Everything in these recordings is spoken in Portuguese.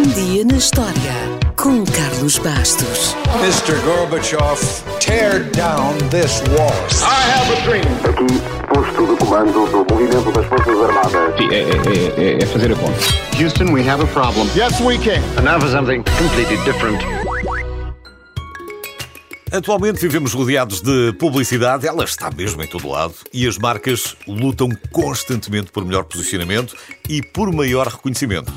Um dia na história com Carlos Bastos. Mr. Gorbachev, tear down this wall. I have a dream. Aqui, posto de comando do movimento das Forças Armadas. Sim, é, é- é- é fazer a conta. Houston, we have a problem. Yes, we can. And now for something completely different. Atualmente vivemos rodeados de publicidade, ela está mesmo em todo lado, e as marcas lutam constantemente por melhor posicionamento e por maior reconhecimento.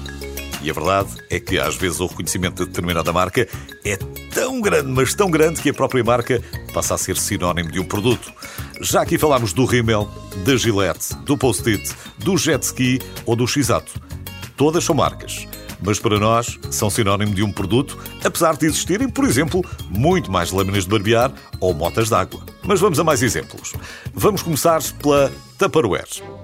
E a verdade é que às vezes o reconhecimento de determinada marca é tão grande, mas tão grande que a própria marca passa a ser sinónimo de um produto. Já aqui falámos do Rimmel, da Gillette, do Post-it, do Jet Ski ou do X-Ato. Todas são marcas, mas para nós são sinónimo de um produto, apesar de existirem, por exemplo, muito mais lâminas de barbear ou motas d'água. Mas vamos a mais exemplos. Vamos começar pela Tupperware.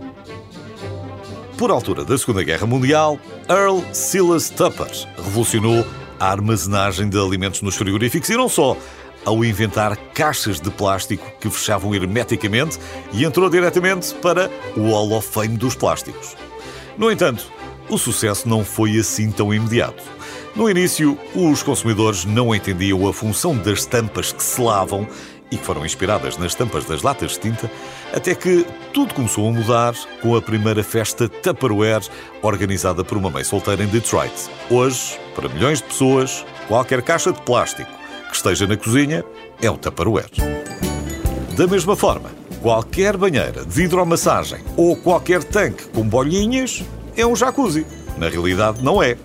Por altura da Segunda Guerra Mundial, Earl Silas Tupper revolucionou a armazenagem de alimentos nos frigoríficos e não só, ao inventar caixas de plástico que fechavam hermeticamente e entrou diretamente para o Hall of Fame dos plásticos. No entanto, o sucesso não foi assim tão imediato. No início, os consumidores não entendiam a função das tampas que se lavam e que foram inspiradas nas tampas das latas de tinta, até que tudo começou a mudar com a primeira festa Tupperware organizada por uma mãe solteira em Detroit. Hoje, para milhões de pessoas, qualquer caixa de plástico que esteja na cozinha é um Tupperware. Da mesma forma, qualquer banheira de hidromassagem ou qualquer tanque com bolinhas é um jacuzzi. Na realidade, não é.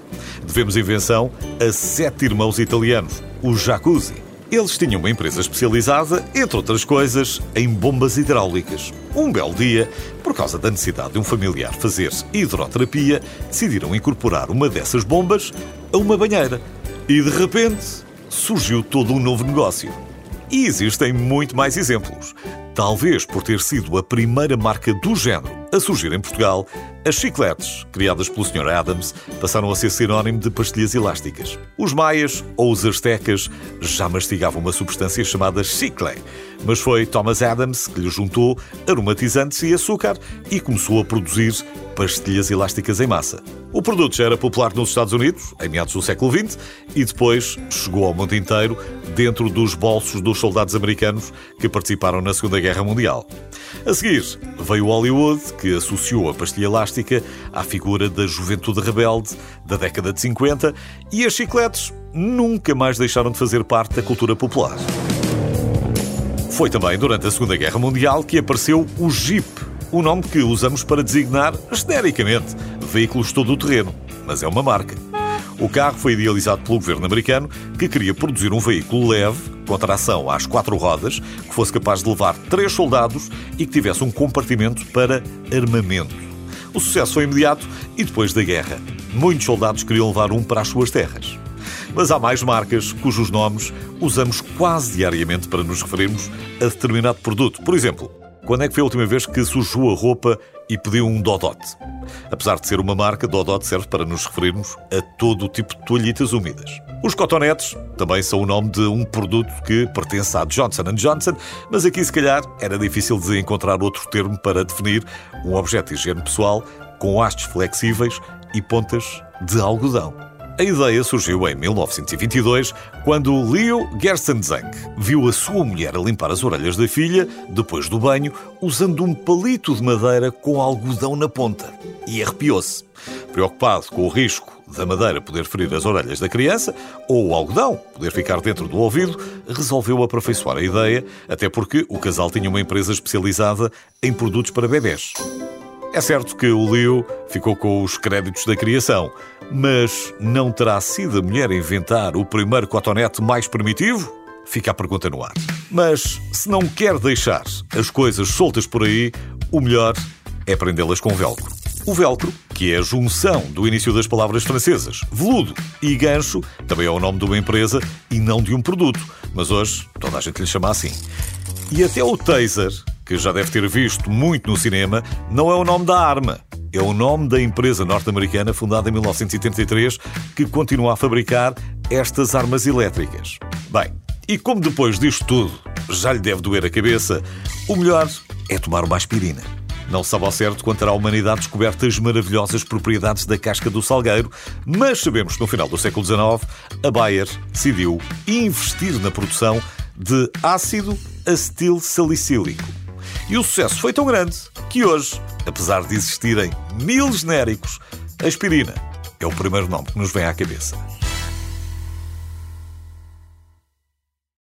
Devemos invenção a sete irmãos italianos, os jacuzzi. Eles tinham uma empresa especializada, entre outras coisas, em bombas hidráulicas. Um belo dia, por causa da necessidade de um familiar fazer hidroterapia, decidiram incorporar uma dessas bombas a uma banheira. E de repente surgiu todo um novo negócio. E existem muito mais exemplos. Talvez por ter sido a primeira marca do género a surgir em Portugal, as chicletes, criadas pelo Sr. Adams, passaram a ser sinónimo de pastilhas elásticas. Os maias ou os astecas já mastigavam uma substância chamada chicle, mas foi Thomas Adams que lhe juntou aromatizantes e açúcar e começou a produzir pastilhas elásticas em massa. O produto já era popular nos Estados Unidos, em meados do século XX, e depois chegou ao mundo inteiro dentro dos bolsos dos soldados americanos que participaram na Segunda Guerra Mundial. A seguir, veio Hollywood, que associou a pastilha elástica à figura da juventude rebelde da década de 50, e as chicletes nunca mais deixaram de fazer parte da cultura popular. Foi também durante a Segunda Guerra Mundial que apareceu o Jeep, o nome que usamos para designar, genericamente, veículos todo-terreno, mas é uma marca. O carro foi idealizado pelo governo americano, que queria produzir um veículo leve, com tração às quatro rodas, que fosse capaz de levar três soldados e que tivesse um compartimento para armamento. O sucesso foi imediato e depois da guerra. Muitos soldados queriam levar um para as suas terras. Mas há mais marcas cujos nomes usamos quase diariamente para nos referirmos a determinado produto. Por exemplo, quando é que foi a última vez que sujou a roupa e pediu um Dodote? Apesar de ser uma marca, Dodote serve para nos referirmos a todo o tipo de toalhitas úmidas. Os cotonetes também são o nome de um produto que pertence à Johnson Johnson, mas aqui se calhar era difícil de encontrar outro termo para definir um objeto de higiene pessoal com hastes flexíveis e pontas de algodão. A ideia surgiu em 1922, quando Leo Gerstenzang viu a sua mulher a limpar as orelhas da filha, depois do banho, usando um palito de madeira com algodão na ponta. E arrepiou-se. Preocupado com o risco da madeira poder ferir as orelhas da criança, ou o algodão poder ficar dentro do ouvido, resolveu aperfeiçoar a ideia, até porque o casal tinha uma empresa especializada em produtos para bebés. É certo que o Leo ficou com os créditos da criação, mas não terá sido a mulher a inventar o primeiro cotonete mais primitivo? Fica a pergunta no ar. Mas se não quer deixar as coisas soltas por aí, o melhor é prendê-las com velcro. O velcro, que é a junção do início das palavras francesas veludo e gancho, também é o nome de uma empresa e não de um produto, mas hoje toda a gente lhe chama assim. E até o taser, que já deve ter visto muito no cinema, não é o nome da arma. É o nome da empresa norte-americana fundada em 1983 que continua a fabricar estas armas elétricas. Bem, e como depois disto tudo já lhe deve doer a cabeça, o melhor é tomar uma aspirina. Não sabe ao certo quando terá a humanidade descoberto as maravilhosas propriedades da casca do salgueiro, mas sabemos que no final do século XIX a Bayer decidiu investir na produção de ácido acetil salicílico. E o sucesso foi tão grande que hoje, apesar de existirem mil genéricos, a aspirina é o primeiro nome que nos vem à cabeça.